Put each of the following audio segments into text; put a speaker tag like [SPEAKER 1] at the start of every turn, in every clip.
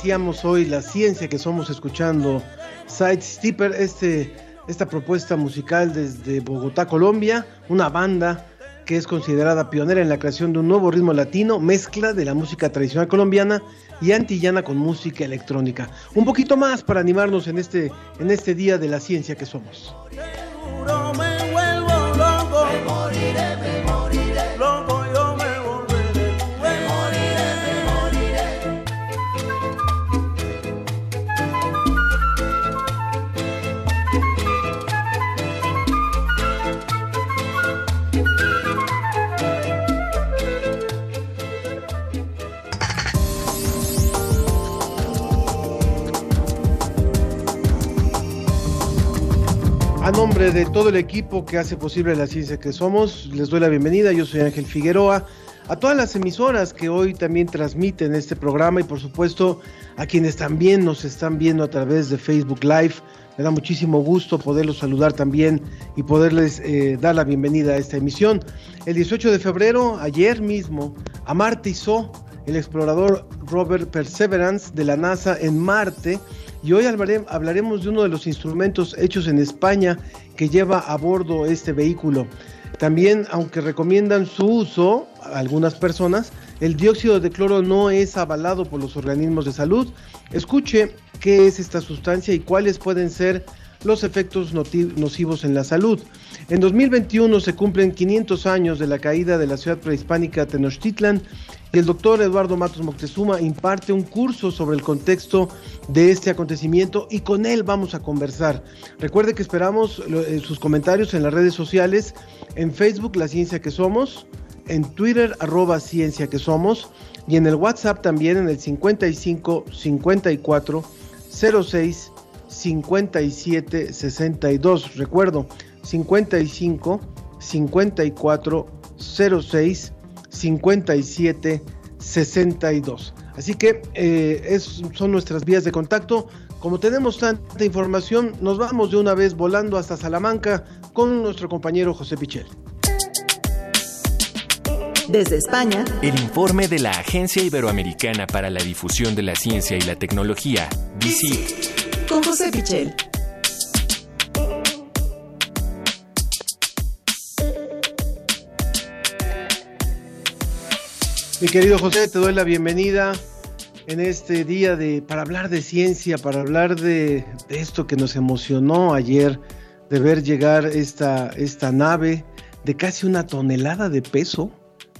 [SPEAKER 1] Iniciamos hoy la ciencia que somos escuchando Side Steeper, este, esta propuesta musical desde Bogotá, Colombia, una banda que es considerada pionera en la creación de un nuevo ritmo latino, mezcla de la música tradicional colombiana y antillana con música electrónica. Un poquito más para animarnos en este, en este día de la ciencia que somos. A nombre de todo el equipo que hace posible la ciencia que somos, les doy la bienvenida. Yo soy Ángel Figueroa. A todas las emisoras que hoy también transmiten este programa y por supuesto a quienes también nos están viendo a través de Facebook Live. Me da muchísimo gusto poderlos saludar también y poderles eh, dar la bienvenida a esta emisión. El 18 de febrero, ayer mismo, amartizó el explorador Robert Perseverance de la NASA en Marte y hoy hablaremos de uno de los instrumentos hechos en España que lleva a bordo este vehículo. También, aunque recomiendan su uso a algunas personas, el dióxido de cloro no es avalado por los organismos de salud. Escuche qué es esta sustancia y cuáles pueden ser los efectos nocivos en la salud. En 2021 se cumplen 500 años de la caída de la ciudad prehispánica Tenochtitlan y el doctor Eduardo Matos Moctezuma imparte un curso sobre el contexto de este acontecimiento y con él vamos a conversar. Recuerde que esperamos eh, sus comentarios en las redes sociales, en Facebook La Ciencia que Somos, en Twitter arroba Ciencia que Somos y en el WhatsApp también en el 55 54 06 57 62. Recuerdo, 55 54 06 57 62. Así que eh, es, son nuestras vías de contacto. Como tenemos tanta información, nos vamos de una vez volando hasta Salamanca con nuestro compañero José Pichel.
[SPEAKER 2] Desde España,
[SPEAKER 3] el informe de la Agencia Iberoamericana para la Difusión de la Ciencia y la Tecnología, DICIT.
[SPEAKER 2] Con José Pichel.
[SPEAKER 1] Mi querido José, te doy la bienvenida en este día de para hablar de ciencia, para hablar de, esto que nos emocionó ayer, de ver llegar esta, esta nave de casi una tonelada de peso.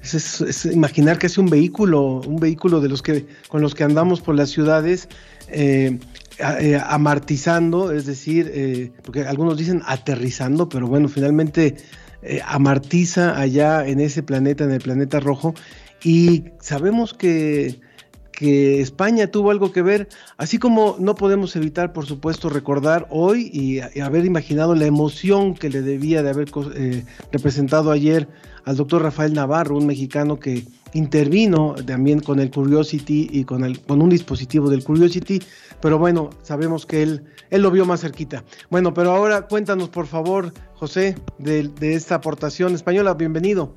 [SPEAKER 1] Es, imaginar que es un vehículo, un vehículo de los que con los que andamos por las ciudades eh, eh, amartizando, es decir, eh, porque algunos dicen aterrizando, pero bueno, finalmente amartiza allá en ese planeta, en el planeta rojo, y sabemos que, España tuvo algo que ver, así como no podemos evitar, por supuesto, recordar hoy y, haber imaginado la emoción que le debía de haber eh, representado ayer al doctor Rafael Navarro, un mexicano que intervino también con el Curiosity y con, el, con un dispositivo del Curiosity, pero bueno, sabemos que él, él lo vio más cerquita. Bueno, pero ahora cuéntanos, por favor, José, de esta aportación española, bienvenido.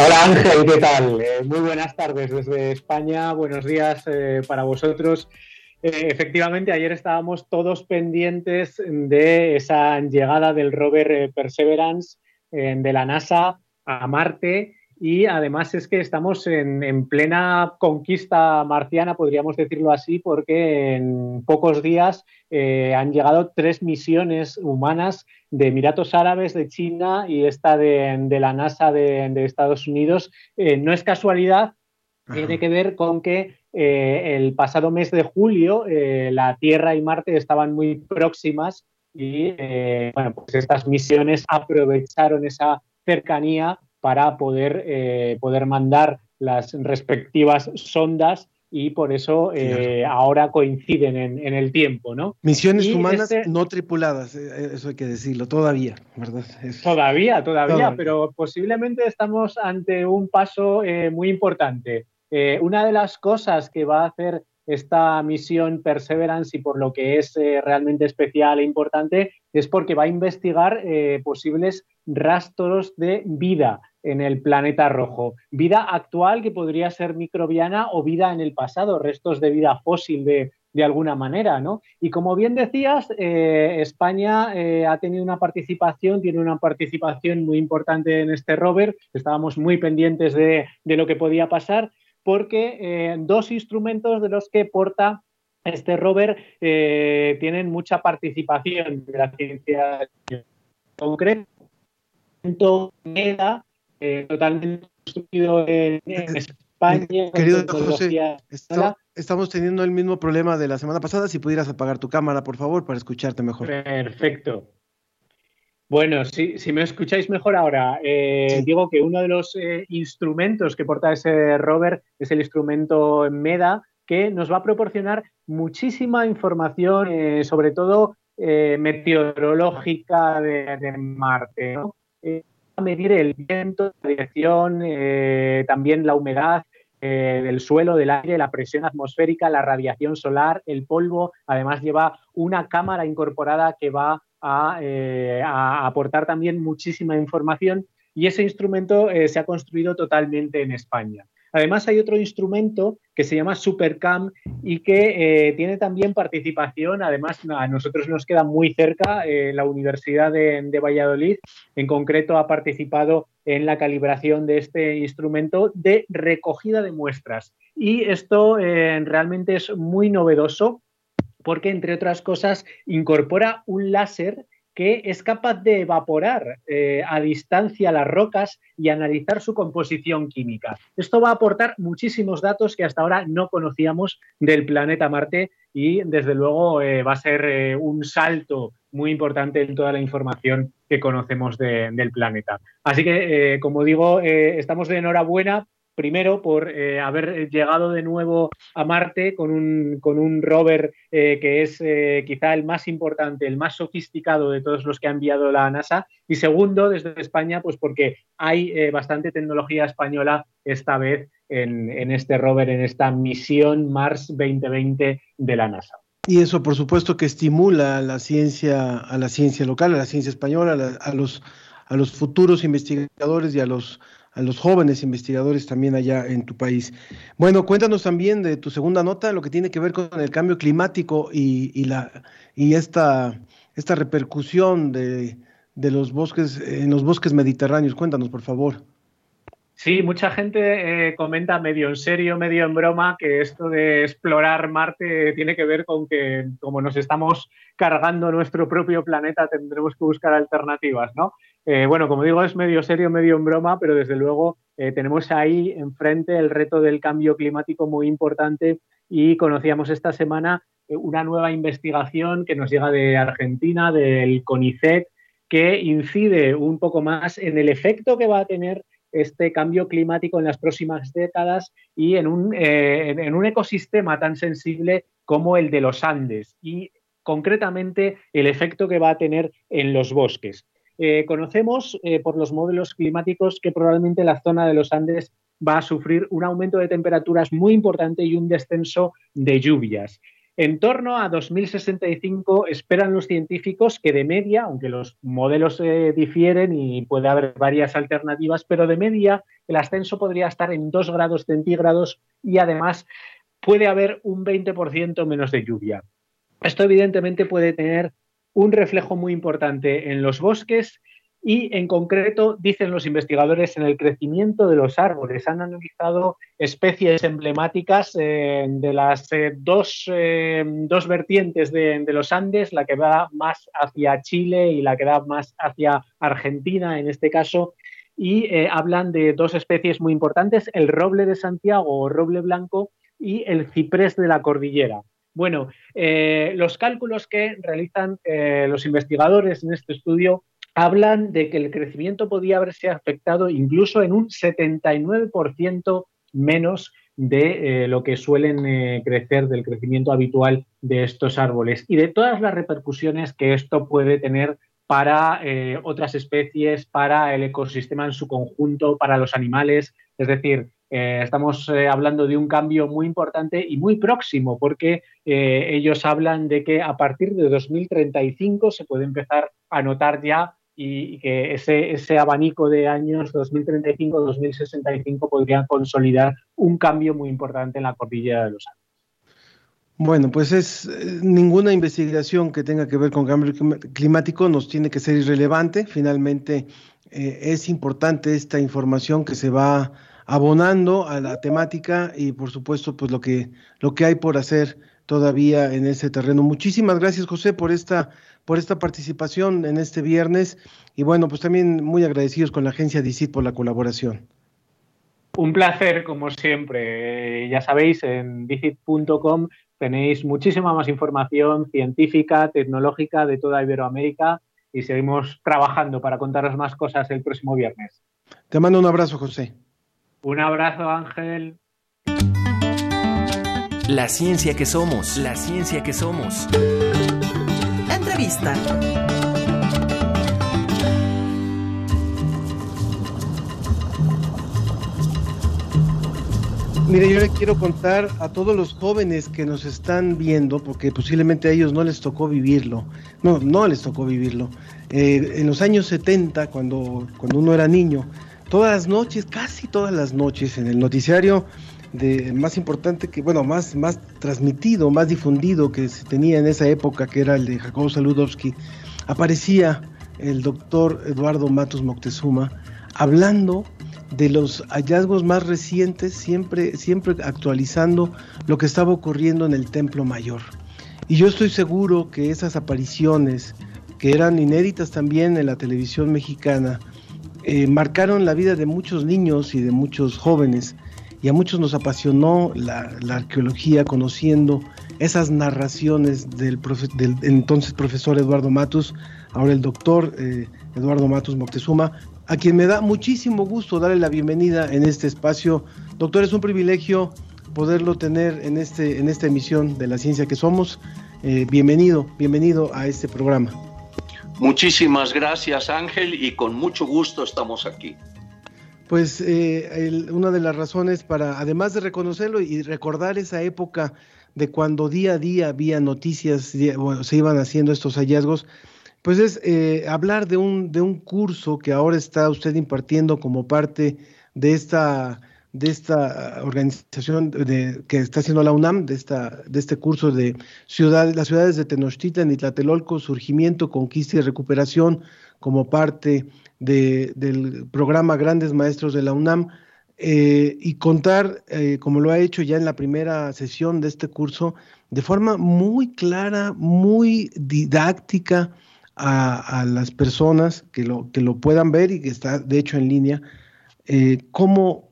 [SPEAKER 4] Hola Ángel, ¿qué tal? Eh, muy buenas tardes desde España, buenos días eh, para vosotros. Eh, efectivamente, ayer estábamos todos pendientes de esa llegada del rover Perseverance de la NASA a Marte y además es que estamos en, plena conquista marciana, podríamos decirlo así, porque en pocos días han llegado tres misiones humanas de Emiratos Árabes, de China y esta de, la NASA de, Estados Unidos. Eh, no es casualidad tiene que ver con que eh, el pasado mes de julio eh, la Tierra y Marte estaban muy próximas y bueno, pues estas misiones aprovecharon esa cercanía para poder, poder mandar las respectivas sondas y por eso ahora coinciden en, el tiempo, ¿no?
[SPEAKER 1] Misiones humanas este no tripuladas, eso hay que decirlo, todavía, ¿verdad?
[SPEAKER 4] Todavía, todavía, pero posiblemente estamos ante un paso muy importante. Eh, una de las cosas que va a hacer esta misión Perseverance y por lo que es eh, realmente especial e importante es porque va a investigar eh, posibles rastros de vida en el planeta rojo. Vida actual que podría ser microbiana o vida en el pasado, restos de vida fósil de, de alguna manera, ¿no? Y como bien decías, España ha tenido una participación, tiene una participación muy importante en este rover, estábamos muy pendientes de, de lo que podía pasar porque eh, dos instrumentos de los que porta este rover eh, tienen mucha participación de la ciencia concreto MEDA, eh, totalmente construido en, España.
[SPEAKER 1] Querido José, estamos teniendo el mismo problema de la semana pasada. Si pudieras apagar tu cámara, por favor, para escucharte mejor.
[SPEAKER 4] Perfecto. Bueno, si, si me escucháis mejor ahora, eh, digo que uno de los eh, instrumentos que porta ese rover es el instrumento MEDA, que nos va a proporcionar muchísima información, eh, sobre todo meteorológica de, Marte. ¿no? A medir el viento, la dirección, también la humedad, del suelo, del aire, la presión atmosférica, la radiación solar, el polvo. Además lleva una cámara incorporada que va eh, a, aportar también muchísima información y ese instrumento eh, se ha construido totalmente en España. Además, hay otro instrumento que se llama Supercam y que eh, tiene también participación. Además, a nosotros nos queda muy cerca la Universidad de, de, Valladolid. En concreto, ha participado en la calibración de este instrumento de recogida de muestras. Y esto realmente es muy novedoso porque, entre otras cosas, incorpora un láser que es capaz de evaporar eh, a distancia las rocas y analizar su composición química. Esto va a aportar muchísimos datos que hasta ahora no conocíamos del planeta Marte y desde luego eh, va a ser eh, un salto muy importante en toda la información que conocemos del planeta. Así que, como digo, estamos de enhorabuena primero por eh, haber llegado de nuevo a Marte con un, con un rover eh, que es eh, quizá el más importante, el más sofisticado de todos los que ha enviado la NASA, y segundo, desde España, pues porque hay bastante tecnología española esta vez en, en este rover, en esta misión Mars 2020 de la NASA.
[SPEAKER 1] Y eso, por supuesto, que estimula a la ciencia, a la ciencia local, a la ciencia española, a, los, a los futuros investigadores y a los a los jóvenes investigadores también allá en tu país. Bueno, cuéntanos también de tu segunda nota, lo que tiene que ver con el cambio climático y, la, y esta, esta repercusión de, de los bosques en los bosques mediterráneos. Cuéntanos, por favor.
[SPEAKER 4] Sí, mucha gente eh, comenta medio en serio, medio en broma, que esto de explorar Marte tiene que ver con que como nos estamos cargando nuestro propio planeta, tendremos que buscar alternativas, ¿no? Eh, bueno, como digo, es medio serio, medio en broma, pero desde luego eh, tenemos ahí enfrente el reto del cambio climático muy importante y conocíamos esta semana una nueva investigación que nos llega de Argentina, del CONICET, que incide un poco más en el efecto que va a tener este cambio climático en las próximas décadas y eh, en un ecosistema tan sensible como el de los Andes y concretamente el efecto que va a tener en los bosques. Eh, conocemos eh, por los modelos climáticos que probablemente la zona de los Andes va a sufrir un aumento de temperaturas muy importante y un descenso de lluvias. En torno a 2065 esperan los científicos que de media, aunque los modelos eh, difieren y puede haber varias alternativas, pero de media el ascenso podría estar en 2 grados centígrados y además puede haber un 20% menos de lluvia. Esto evidentemente puede tener un reflejo muy importante en los bosques y en concreto dicen los investigadores en el crecimiento de los árboles. Han analizado especies emblemáticas eh, de las eh, dos, eh, dos, vertientes de, los Andes, la que va más hacia Chile y la que va más hacia Argentina en este caso. y hablan de dos especies muy importantes, el roble de Santiago o roble blanco y el ciprés de la cordillera. Bueno, eh, los cálculos que realizan los investigadores en este estudio hablan de que el crecimiento podía haberse afectado incluso en un 79% menos de eh, lo que suelen eh, crecer del crecimiento habitual de estos árboles y de todas las repercusiones que esto puede tener para eh, otras especies, para el ecosistema en su conjunto, para los animales. Es decir, estamos hablando de un cambio muy importante y muy próximo, porque ellos hablan de que a partir de 2035 se puede empezar a notar ya y que ese, ese abanico de años 2035-2065 podría consolidar un cambio muy importante en la cordillera de los Andes.
[SPEAKER 1] Bueno, pues es eh, ninguna investigación que tenga que ver con cambio climático nos tiene que ser irrelevante. Finalmente eh, es importante esta información que se va abonando a la temática y por supuesto pues lo que lo que hay por hacer todavía en ese terreno. Muchísimas gracias José por esta por esta participación en este viernes y bueno, pues también muy agradecidos con la agencia DICIT por la colaboración.
[SPEAKER 4] Un placer, como siempre. Ya sabéis, en DICIT.com tenéis muchísima más información científica, tecnológica de toda Iberoamérica y seguimos trabajando para contaros más cosas el próximo viernes.
[SPEAKER 1] Te mando un abrazo, José.
[SPEAKER 4] Un abrazo, Ángel.
[SPEAKER 3] La ciencia que somos, la ciencia que somos.
[SPEAKER 2] Entrevista.
[SPEAKER 1] Mire, yo le quiero contar a todos los jóvenes que nos están viendo, porque posiblemente a ellos no les tocó vivirlo, no, no les tocó vivirlo. Eh, en los años 70, cuando, cuando uno era niño, todas las noches, casi todas las noches, en el noticiario de más importante que, bueno, más, más transmitido, más difundido que se tenía en esa época, que era el de Jacobo Saludowski, aparecía el doctor Eduardo Matos Moctezuma hablando de los hallazgos más recientes, siempre, siempre actualizando lo que estaba ocurriendo en el Templo Mayor. Y yo estoy seguro que esas apariciones, que eran inéditas también en la televisión mexicana, eh, marcaron la vida de muchos niños y de muchos jóvenes y a muchos nos apasionó la, arqueología conociendo esas narraciones del, entonces profesor Eduardo Matus, ahora el doctor eh, Eduardo Matus Moctezuma, a quien me da muchísimo gusto darle la bienvenida en este espacio. Doctor, es un privilegio poderlo tener en, este, en esta emisión de la ciencia que somos. Eh, bienvenido, bienvenido a este programa.
[SPEAKER 5] Muchísimas gracias Ángel y con mucho gusto estamos aquí.
[SPEAKER 1] Pues eh, una de las razones para, además de reconocerlo y recordar esa época de cuando día a día había noticias, se iban haciendo estos hallazgos, pues es eh, hablar de un, de un curso que ahora está usted impartiendo como parte de esta, de esta organización de, que está haciendo la UNAM, de, esta, de este curso de ciudad, las ciudades de Tenochtitlan y Tlatelolco, surgimiento, conquista y recuperación como parte del programa Grandes Maestros de la UNAM eh, y contar, eh, como lo ha hecho ya en la primera sesión de este curso, de forma muy clara, muy didáctica a, las personas que lo, que lo puedan ver y que está de hecho en línea, eh, cómo,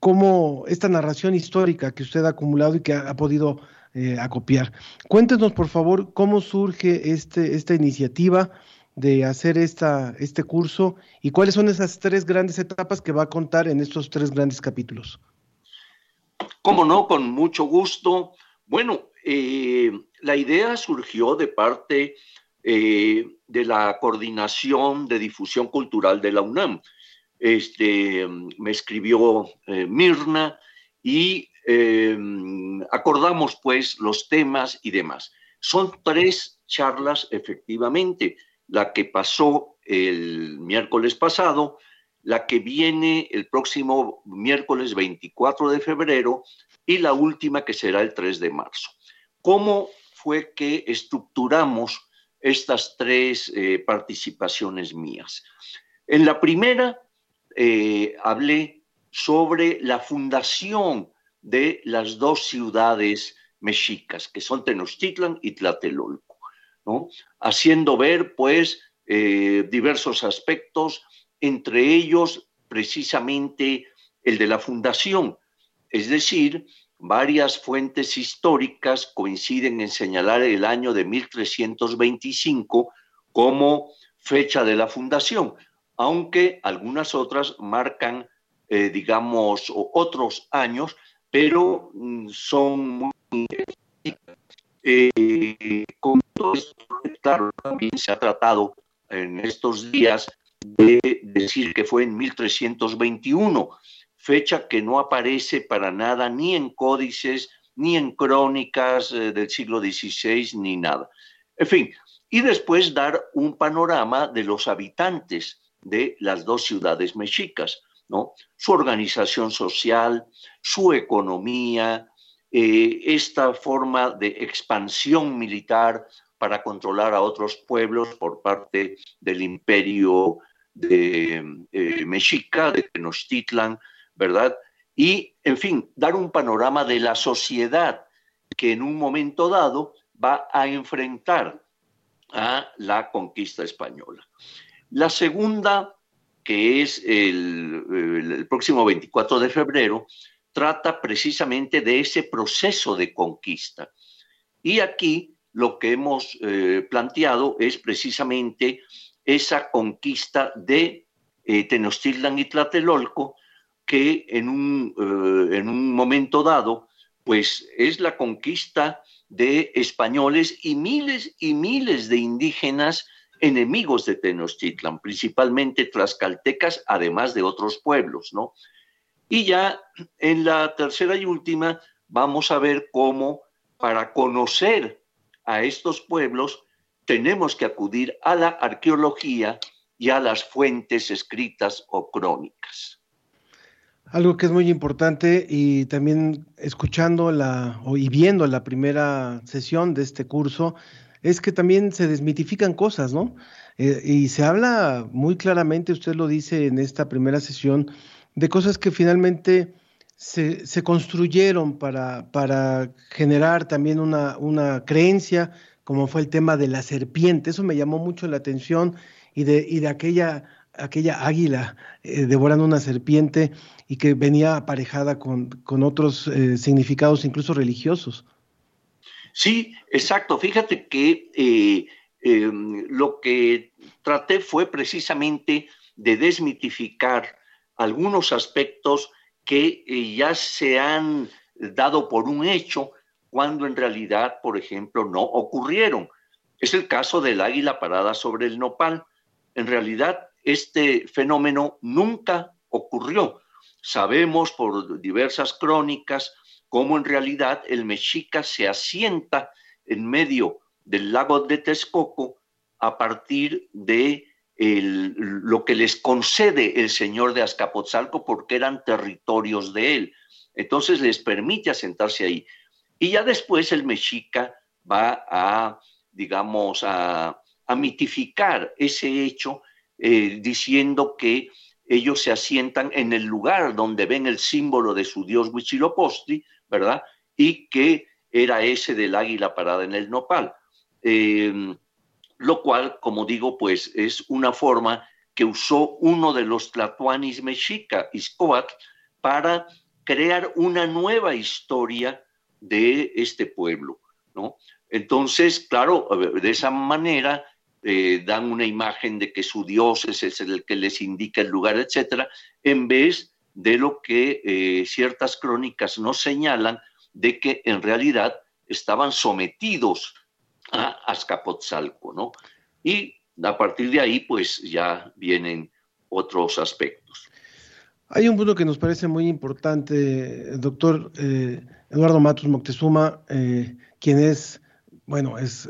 [SPEAKER 1] cómo, esta narración histórica que usted ha acumulado y que ha, podido acopiar. Cuéntenos, por favor, cómo surge este, esta iniciativa de hacer esta, este curso y cuáles son esas tres grandes etapas que va a contar en estos tres grandes capítulos.
[SPEAKER 5] Cómo no, con mucho gusto. Bueno, eh, la idea surgió de parte eh, de la coordinación de difusión cultural de la UNAM. Este, me escribió eh, Mirna y acordamos pues los temas y demás. Son tres charlas efectivamente la que pasó el miércoles pasado, la que viene el próximo miércoles 24 de febrero y la última que será el 3 de marzo. ¿Cómo fue que estructuramos estas tres eh, participaciones mías? En la primera eh, hablé sobre la fundación de las dos ciudades mexicas, que son Tenochtitlan y Tlatelolco haciendo ver pues eh, diversos aspectos, entre ellos precisamente el de la fundación. Es decir, varias fuentes históricas coinciden en señalar el año de 1325 como fecha de la fundación, aunque algunas otras marcan, eh, digamos, otros años, pero mm, son muy... Eh, con todo esto, claro, también se ha tratado en estos días de decir que fue en 1321, fecha que no aparece para nada ni en códices, ni en crónicas eh, del siglo XVI, ni nada. En fin, y después dar un panorama de los habitantes de las dos ciudades mexicas, ¿no? Su organización social, su economía, eh, esta forma de expansión militar para controlar a otros pueblos por parte del imperio de eh, Mexica, de Tenochtitlan, ¿verdad? Y, en fin, dar un panorama de la sociedad que en un momento dado va a enfrentar a la conquista española. La segunda, que es el, próximo 24 de febrero, trata precisamente de ese proceso de conquista. Y aquí lo que hemos eh, planteado es precisamente esa conquista de eh, Tenochtitlan y Tlatelolco, que en un, eh, en un momento dado, pues es la conquista de españoles y miles y miles de indígenas enemigos de Tenochtitlan, principalmente tlaxcaltecas, además de otros pueblos, ¿no? Y ya en la tercera y última vamos a ver cómo para conocer a estos pueblos tenemos que acudir a la arqueología y a las fuentes escritas o crónicas.
[SPEAKER 1] Algo que es muy importante y también escuchando la y viendo la primera sesión de este curso es que también se desmitifican cosas, ¿no? Eh, y se habla muy claramente, usted lo dice en esta primera sesión, de cosas que finalmente se, se construyeron para, para generar también una, una creencia como fue el tema de la serpiente. Eso me llamó mucho la atención y de, y de aquella, aquella águila eh, devorando una serpiente y que venía aparejada con, otros eh, significados incluso religiosos.
[SPEAKER 5] Sí, exacto. Fíjate que eh, em, lo que traté fue precisamente de desmitificar algunos aspectos que ya se han dado por un hecho, cuando en realidad, por ejemplo, no ocurrieron. Es el caso del águila parada sobre el nopal. En realidad, este fenómeno nunca ocurrió. Sabemos por diversas crónicas cómo en realidad el mexica se asienta en medio del lago de Texcoco a partir de lo que les concede el señor de Azcapotzalco porque eran territorios de él. Entonces les permite asentarse ahí. Y ya después el mexica va a, digamos, a, mitificar ese hecho eh, diciendo que ellos se asientan en el lugar donde ven el símbolo de su dios Huitzilopochtli, ¿verdad? Y que era ese del águila parada en el nopal. Em, lo cual, como digo, pues es una forma que usó uno de los tlatoanis mexica, Iscoat, para crear una nueva historia de este pueblo, ¿no? Entonces, claro, de esa manera eh, dan una imagen de que su Dios es el que les indica el lugar, etcétera, en vez de lo que eh, ciertas crónicas nos señalan de que en realidad estaban sometidos a Azcapotzalco, ¿no? Y a partir de ahí, pues ya vienen otros aspectos.
[SPEAKER 1] Hay un punto que nos parece muy importante, doctor eh, Eduardo Matos Moctezuma, eh, quien es, bueno, es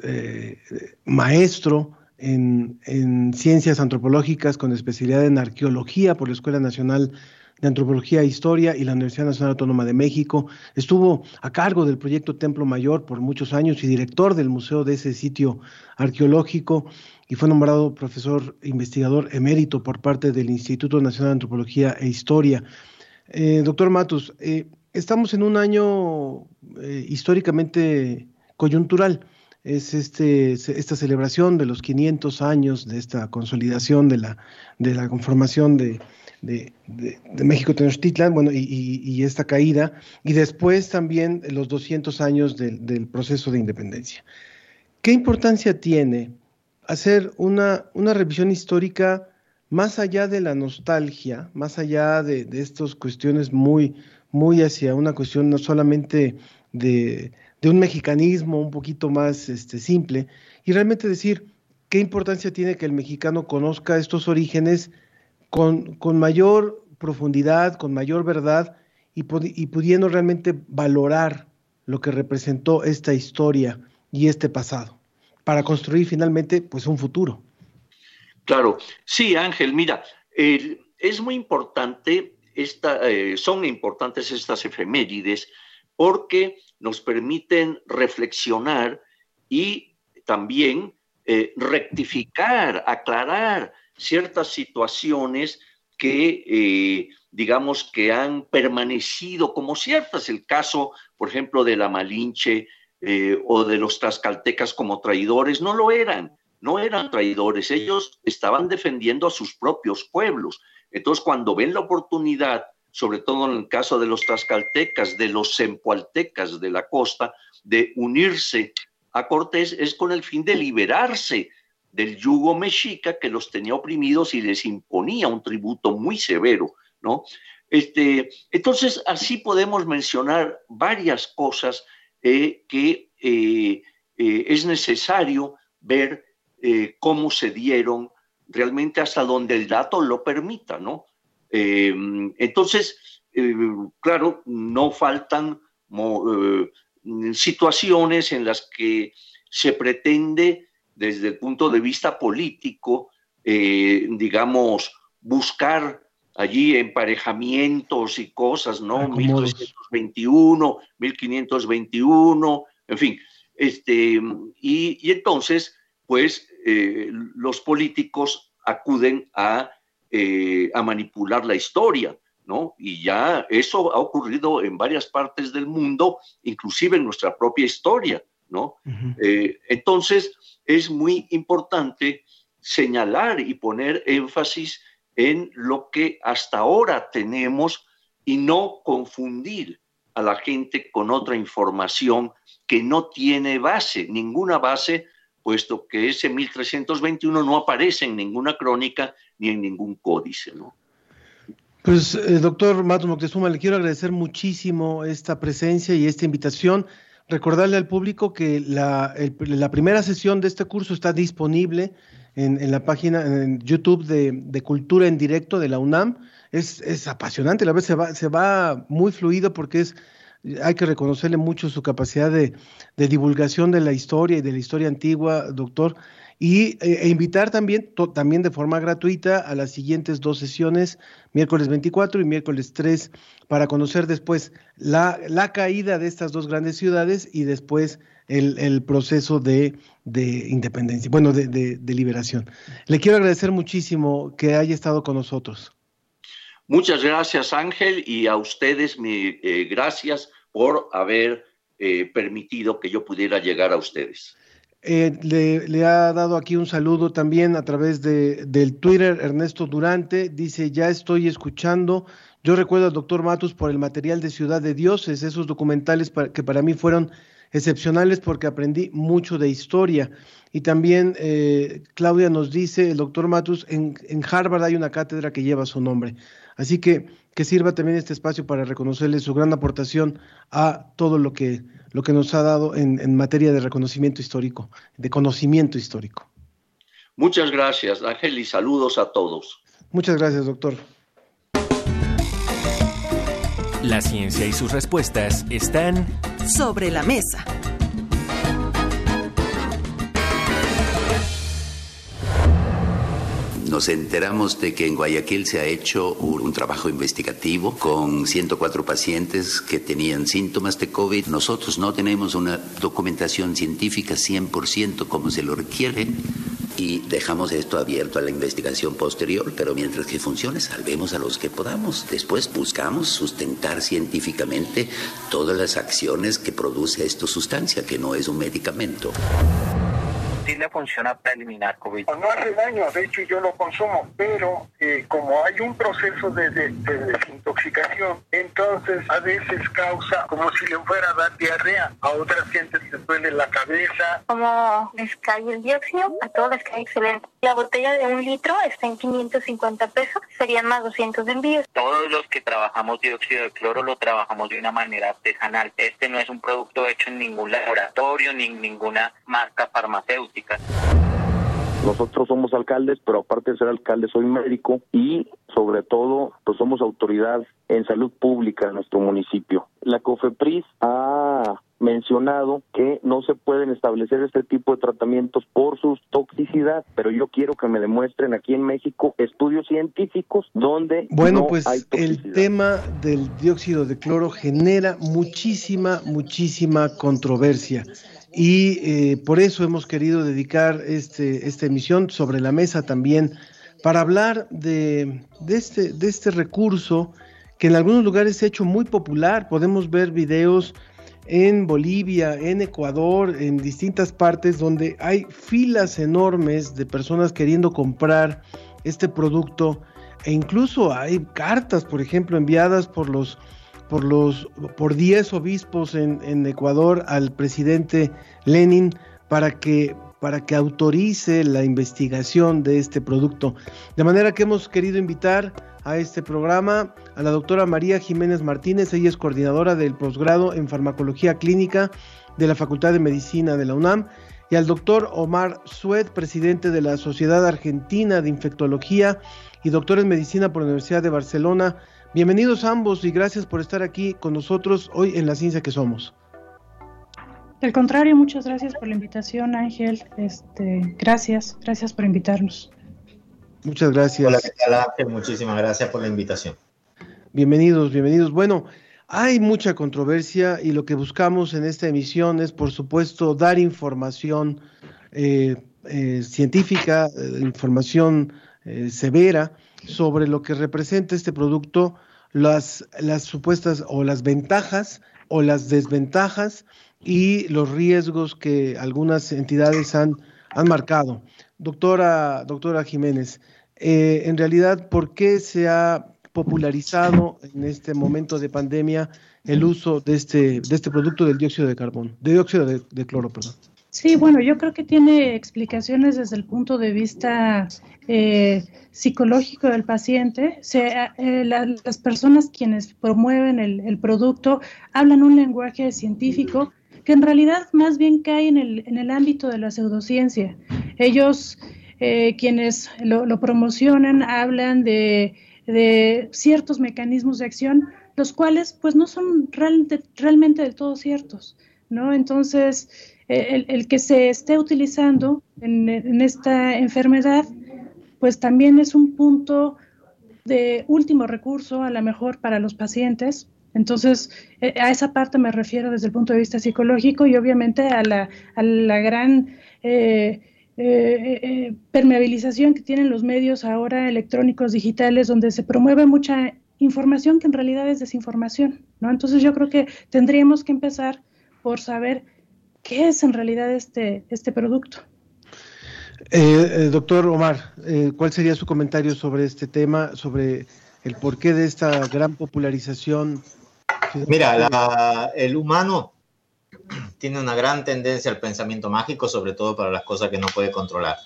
[SPEAKER 1] maestro en, en, ciencias antropológicas con especialidad en arqueología por la Escuela Nacional de Antropología e Historia y la Universidad Nacional Autónoma de México. Estuvo a cargo del proyecto Templo Mayor por muchos años y director del museo de ese sitio arqueológico y fue nombrado profesor investigador emérito por parte del Instituto Nacional de Antropología e Historia. Eh, doctor Matus, eh, estamos en un año eh, históricamente coyuntural. Es este, esta celebración de los 500 años de esta consolidación de la, de la conformación de, de, México Tenochtitlan, bueno, y, esta caída, y después también los 200 años del proceso de independencia. ¿Qué importancia tiene hacer una, una revisión histórica más allá de la nostalgia, más allá de, estas cuestiones muy, muy hacia una cuestión no solamente de, un mexicanismo un poquito más este, simple, y realmente decir qué importancia tiene que el mexicano conozca estos orígenes con, con mayor profundidad, con mayor verdad, y, pudiendo realmente valorar lo que representó esta historia y este pasado para construir finalmente pues un futuro.
[SPEAKER 5] Claro, sí, Ángel, mira, es muy importante, esta, eh, son importantes estas efemérides porque nos permiten reflexionar y también eh, rectificar, aclarar ciertas situaciones que, eh, digamos, que han permanecido como ciertas. El caso, por ejemplo, de la Malinche eh, o de los tlaxcaltecas como traidores, no lo eran, no eran traidores, ellos estaban defendiendo a sus propios pueblos. Entonces, cuando ven la oportunidad, sobre todo en el caso de los tlaxcaltecas, de los sempualtecas de la costa, de unirse a Cortés, es con el fin de liberarse del yugo mexica que los tenía oprimidos y les imponía un tributo muy severo, ¿no? Este, entonces, así podemos mencionar varias cosas eh, que eh, eh, es necesario ver cómo se dieron realmente hasta donde el dato lo permita, ¿no? entonces, claro, no faltan situaciones en las que se pretende desde el punto de vista político, digamos, buscar allí emparejamientos y cosas, ¿no? 1321, 1521, en fin. Este, y, entonces, pues, eh, los políticos acuden a, eh, a manipular la historia, ¿no? Y ya eso ha ocurrido en varias partes del mundo, inclusive en nuestra propia historia, ¿no? Eh, entonces, es muy importante señalar y poner énfasis en lo que hasta ahora tenemos y no confundir a la gente con otra información que no tiene base, ninguna base, puesto que ese 1321 no aparece en ninguna crónica ni en ningún códice, ¿no?
[SPEAKER 1] Pues, eh, doctor Matos Moctezuma, le quiero agradecer muchísimo esta presencia y esta invitación. Recordarle al público que la, la primera sesión de este curso está disponible en, la página, en YouTube de, Cultura en Directo de la UNAM. Es, es apasionante, la vez se va, se va muy fluido porque es, hay que reconocerle mucho su capacidad de, divulgación de la historia y de la historia antigua, doctor. Y, e, e invitar también, también de forma gratuita a las siguientes dos sesiones, miércoles 24 y miércoles 3, para conocer después la, la caída de estas dos grandes ciudades y después el, proceso de, independencia, bueno, de, liberación. Le quiero agradecer muchísimo que haya estado con nosotros.
[SPEAKER 5] Muchas gracias, Ángel, y a ustedes mi, eh, gracias por haber eh, permitido que yo pudiera llegar a ustedes.
[SPEAKER 1] Eh, le, ha dado aquí un saludo también a través de, del Twitter Ernesto Durante. Dice, ya estoy escuchando. Yo recuerdo al doctor Matus por el material de Ciudad de Dioses, esos documentales que para mí fueron excepcionales porque aprendí mucho de historia. Y también eh, Claudia nos dice, el doctor Matus, en, Harvard hay una cátedra que lleva su nombre. Así que que sirva también este espacio para reconocerle su gran aportación a todo lo que, lo que nos ha dado en, en materia de reconocimiento histórico, de conocimiento histórico.
[SPEAKER 5] Muchas gracias, Ángel, y saludos a todos.
[SPEAKER 1] Muchas gracias, doctor.
[SPEAKER 3] La ciencia y sus respuestas están
[SPEAKER 2] sobre la mesa.
[SPEAKER 6] Nos enteramos de que en Guayaquil se ha hecho un, trabajo investigativo con 104 pacientes que tenían síntomas de COVID. Nosotros no tenemos una documentación científica 100% como se lo requiere y dejamos esto abierto a la investigación posterior, pero mientras que funcione, salvemos a los que podamos. Después buscamos sustentar científicamente todas las acciones que produce esta sustancia, que no es un medicamento.
[SPEAKER 7] Le funciona para eliminar COVID.
[SPEAKER 8] No hace daño, de hecho yo lo consumo, pero eh, como hay un proceso de, de, desintoxicación, entonces a veces causa como si le fuera a dar diarrea, a otras gente les duele la cabeza.
[SPEAKER 9] Como les cae el dióxido, a todos les cae excelente. La botella de un litro está en 550 pesos, serían más 200 de envíos.
[SPEAKER 7] Todos los que trabajamos dióxido de cloro lo trabajamos de una manera artesanal. Este no es un producto hecho en ningún laboratorio ni en ninguna marca farmacéutica.
[SPEAKER 10] Nosotros somos alcaldes, pero aparte de ser alcalde soy médico y sobre todo pues somos autoridad en salud pública en nuestro municipio. La COFEPRIS ha mencionado que no se pueden establecer este tipo de tratamientos por su toxicidad, pero yo quiero que me demuestren aquí en México estudios científicos donde
[SPEAKER 1] bueno, pues el tema del dióxido de cloro genera muchísima, muchísima controversia y eh, por eso hemos querido dedicar este, esta emisión sobre la mesa también para hablar de, de, este, de este recurso que en algunos lugares se ha hecho muy popular. Podemos ver videos en Bolivia, en Ecuador, en distintas partes donde hay filas enormes de personas queriendo comprar este producto e incluso hay cartas, por ejemplo, enviadas por los por los por 10 obispos en, Ecuador al presidente Lenin para que para que autorice la investigación de este producto. De manera que hemos querido invitar a este programa a la doctora María Jiménez Martínez, ella es coordinadora del posgrado en farmacología clínica de la Facultad de Medicina de la UNAM, y al doctor Omar Sued, presidente de la Sociedad Argentina de Infectología y doctor en medicina por la Universidad de Barcelona Bienvenidos ambos y gracias por estar aquí con nosotros hoy en La Ciencia que Somos.
[SPEAKER 11] Al contrario, muchas gracias por la invitación, Ángel. Este, gracias, gracias por invitarnos.
[SPEAKER 1] Muchas gracias.
[SPEAKER 12] Hola, ¿qué tal, Ángel? Muchísimas gracias por la invitación.
[SPEAKER 1] Bienvenidos, bienvenidos. Bueno, hay mucha controversia y lo que buscamos en esta emisión es, por supuesto, dar información eh, eh, científica, eh, información severa sobre lo que representa este producto, las, las supuestas o las ventajas o las desventajas y los riesgos que algunas entidades han, han marcado. Doctora, doctora Jiménez, eh, en realidad, ¿por qué se ha popularizado en este momento de pandemia el uso de este, de este producto del dióxido de carbono, de dióxido de, de cloro, perdón?
[SPEAKER 11] Sí, bueno, yo creo que tiene explicaciones desde el punto de vista eh, psicológico del paciente. eh, las personas quienes promueven el, producto hablan un lenguaje científico que en realidad más bien cae en el, en el ámbito de la pseudociencia. Ellos, eh, quienes lo, promocionan, hablan de, de, ciertos mecanismos de acción, los cuales pues no son realmente, realmente del todo ciertos, ¿no? Entonces, el, que se esté utilizando en, esta enfermedad, pues también es un punto de último recurso, a lo mejor para los pacientes. Entonces, e, a esa parte me refiero desde el punto de vista psicológico y obviamente a la, a la gran eh, eh, eh, permeabilización que tienen los medios ahora electrónicos digitales, donde se promueve mucha información que en realidad es desinformación. ¿no? Entonces, yo creo que tendríamos que empezar por saber qué es en realidad este, este producto.
[SPEAKER 1] Eh, eh, doctor Omar, eh, ¿cuál sería su comentario sobre este tema, sobre el porqué de esta gran popularización?
[SPEAKER 12] Mira, el humano tiene una gran tendencia al pensamiento mágico, sobre todo para las cosas que no puede controlar.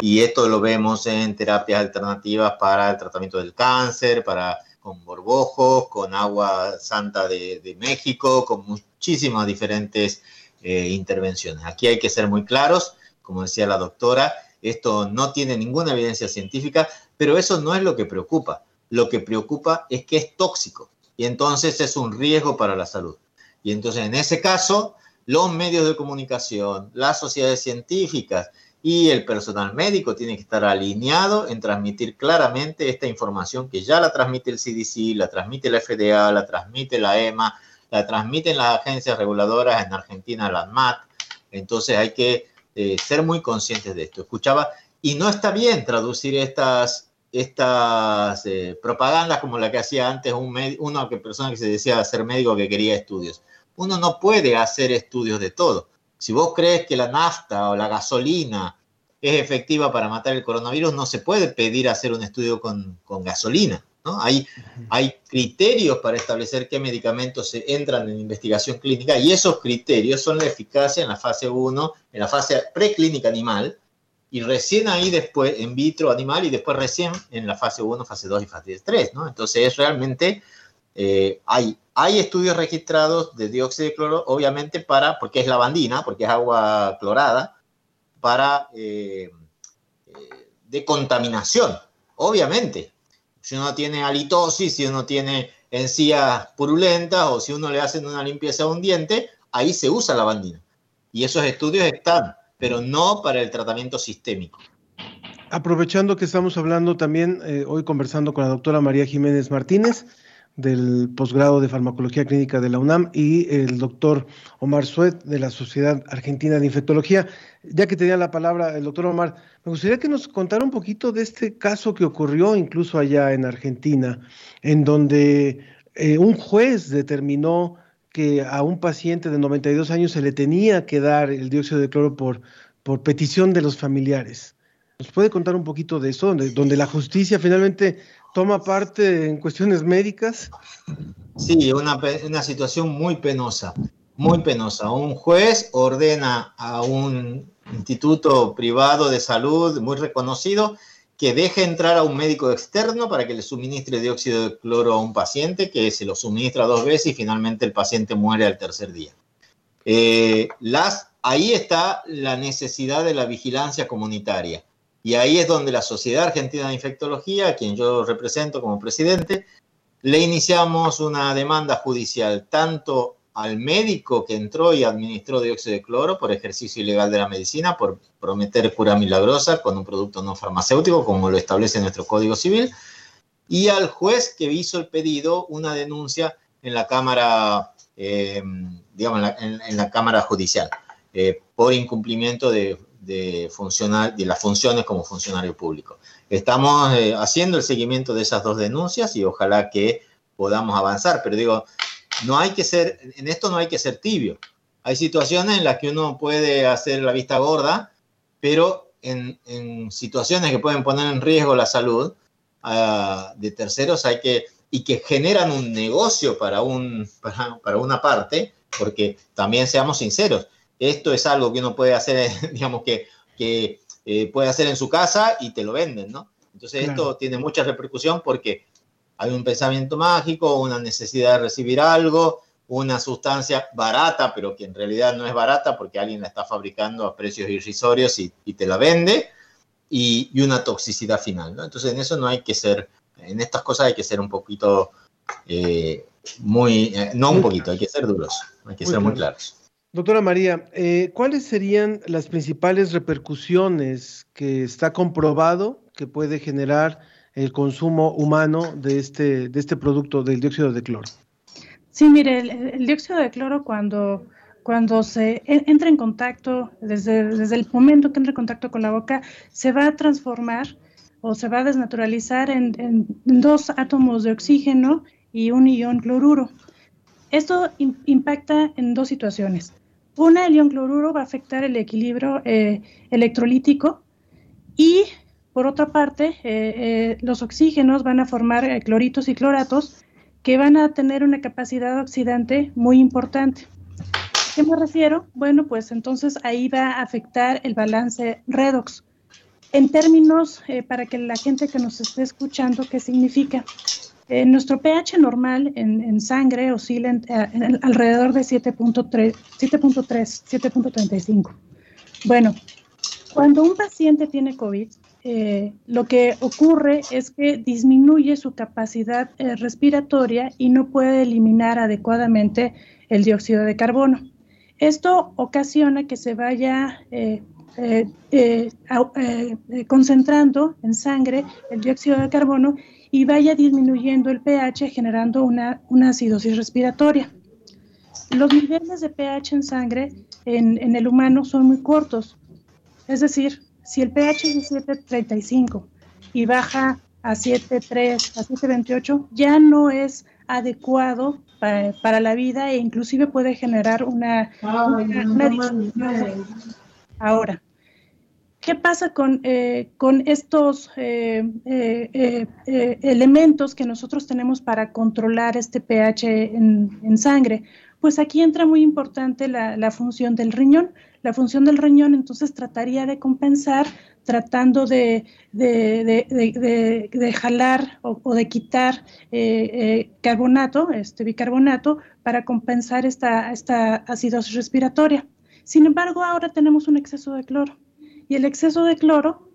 [SPEAKER 12] Y esto lo vemos en terapias alternativas para el tratamiento del cáncer, para con borbojos, con agua santa de, de México, con muchísimas diferentes eh, intervenciones. Aquí hay que ser muy claros, como decía la doctora, esto no tiene ninguna evidencia científica, pero eso no es lo que preocupa. Lo que preocupa es que es tóxico y entonces es un riesgo para la salud. Y entonces en ese caso, los medios de comunicación, las sociedades científicas y el personal médico tienen que estar alineados en transmitir claramente esta información que ya la transmite el CDC, la transmite la FDA, la transmite la EMA, la transmiten las agencias reguladoras en Argentina, la ANMAT, entonces hay que eh, ser muy conscientes de esto. Escuchaba, y no está bien traducir estas, estas eh, propagandas como la que hacía antes un una persona que se decía ser médico que quería estudios. Uno no puede hacer estudios de todo. Si vos crees que la nafta o la gasolina es efectiva para matar el coronavirus, no se puede pedir hacer un estudio con, gasolina. ¿No? Hay, hay criterios para establecer qué medicamentos se entran en investigación clínica y esos criterios son la eficacia en la fase 1, en la fase preclínica animal, y recién ahí después en vitro animal y después recién en la fase 1, fase 2 y fase 3. ¿no? Entonces realmente eh, hay, hay estudios registrados de dióxido de cloro, obviamente para, porque es lavandina, porque es agua clorada, para eh, eh, de contaminación, obviamente. Si uno tiene halitosis, si uno tiene encías purulentas o si uno le hacen una limpieza a un diente, ahí se usa lavandina. Y esos estudios están, pero no para el tratamiento sistémico.
[SPEAKER 1] Aprovechando que estamos hablando también, hoy conversando con la doctora María Jiménez Martínez, del posgrado de farmacología clínica de la UNAM y el doctor Omar Suet de la Sociedad Argentina de Infectología. Ya que tenía la palabra el doctor Omar, me gustaría que nos contara un poquito de este caso que ocurrió incluso allá en Argentina, en donde eh, un juez determinó que a un paciente de 92 años se le tenía que dar el dióxido de cloro por, por petición de los familiares. ¿Nos puede contar un poquito de eso, donde, donde la justicia finalmente toma parte en cuestiones médicas.
[SPEAKER 12] Sí, una, una situación muy penosa, muy penosa. Un juez ordena a un instituto privado de salud muy reconocido que deje entrar a un médico externo para que le suministre dióxido de cloro a un paciente, que se lo suministra dos veces y finalmente el paciente muere al tercer día. Eh, las, ahí está la necesidad de la vigilancia comunitaria. Y ahí es donde la Sociedad Argentina de Infectología, a quien yo represento como presidente, le iniciamos una demanda judicial tanto al médico que entró y administró dióxido de cloro por ejercicio ilegal de la medicina, por prometer cura milagrosa con un producto no farmacéutico, como lo establece nuestro Código Civil, y al juez que hizo el pedido una denuncia en la Cámara, eh, digamos, en la, Cámara Judicial eh, por incumplimiento de de, funcionar, de las funciones como funcionario público. Estamos eh, haciendo el seguimiento de esas dos denuncias y ojalá que podamos avanzar, pero digo, no hay que ser, en esto no hay que ser tibio. Hay situaciones en las que uno puede hacer la vista gorda, pero en, situaciones que pueden poner en riesgo la salud ah, de terceros hay que, y que generan un negocio para, un, para, para una parte, porque también seamos sinceros, esto es algo que uno puede hacer, digamos, que, que eh, puede hacer en su casa y te lo venden, ¿no? Entonces esto tiene mucha repercusión porque hay un pensamiento mágico, una necesidad de recibir algo, una sustancia barata, pero que en realidad no es barata porque alguien la está fabricando a precios irrisorios y, te la vende, y, una toxicidad final, ¿no? Entonces en eso no hay que ser, en estas cosas hay que ser un poquito, eh, muy, eh, no un poquito, hay que ser duros, hay que ser muy claros.
[SPEAKER 1] Doctora María, eh, ¿cuáles serían las principales repercusiones que está comprobado que puede generar el consumo humano de este, de este producto del dióxido de cloro?
[SPEAKER 11] Sí, mire, el, dióxido de cloro cuando, cuando se entra en contacto, desde, desde el momento que entra en contacto con la boca, se va a transformar o se va a desnaturalizar en, dos átomos de oxígeno y un ion cloruro. Esto impacta en dos situaciones. Una, el ion cloruro va a afectar el equilibrio eh, electrolítico y, por otra parte, eh, eh, los oxígenos van a formar cloritos y cloratos que van a tener una capacidad oxidante muy importante. ¿A qué me refiero? Bueno, pues entonces ahí va a afectar el balance redox. En términos, para que la gente que nos esté escuchando, ¿qué significa? Eh, nuestro pH normal en, sangre oscila eh, alrededor de 7.3, 7.35. Bueno, cuando un paciente tiene COVID, eh, lo que ocurre es que disminuye su capacidad respiratoria y no puede eliminar adecuadamente el dióxido de carbono. Esto ocasiona que se vaya concentrando en sangre el dióxido de carbono y vaya disminuyendo el pH generando una, acidosis respiratoria. Los niveles de pH en sangre en, el humano son muy cortos. Es decir, si el pH es de 7.35 y baja a 7.3, a 7.28, ya no es adecuado para, la vida e inclusive puede generar una, Ahora, ¿qué pasa con, eh, con estos eh, eh, elementos que nosotros tenemos para controlar este pH en, sangre? Pues aquí entra muy importante la, la función del riñón. La función del riñón entonces trataría de compensar tratando de, de, jalar o, de quitar carbonato, este bicarbonato, para compensar esta, esta acidosis respiratoria. Sin embargo, ahora tenemos un exceso de cloro y el exceso de cloro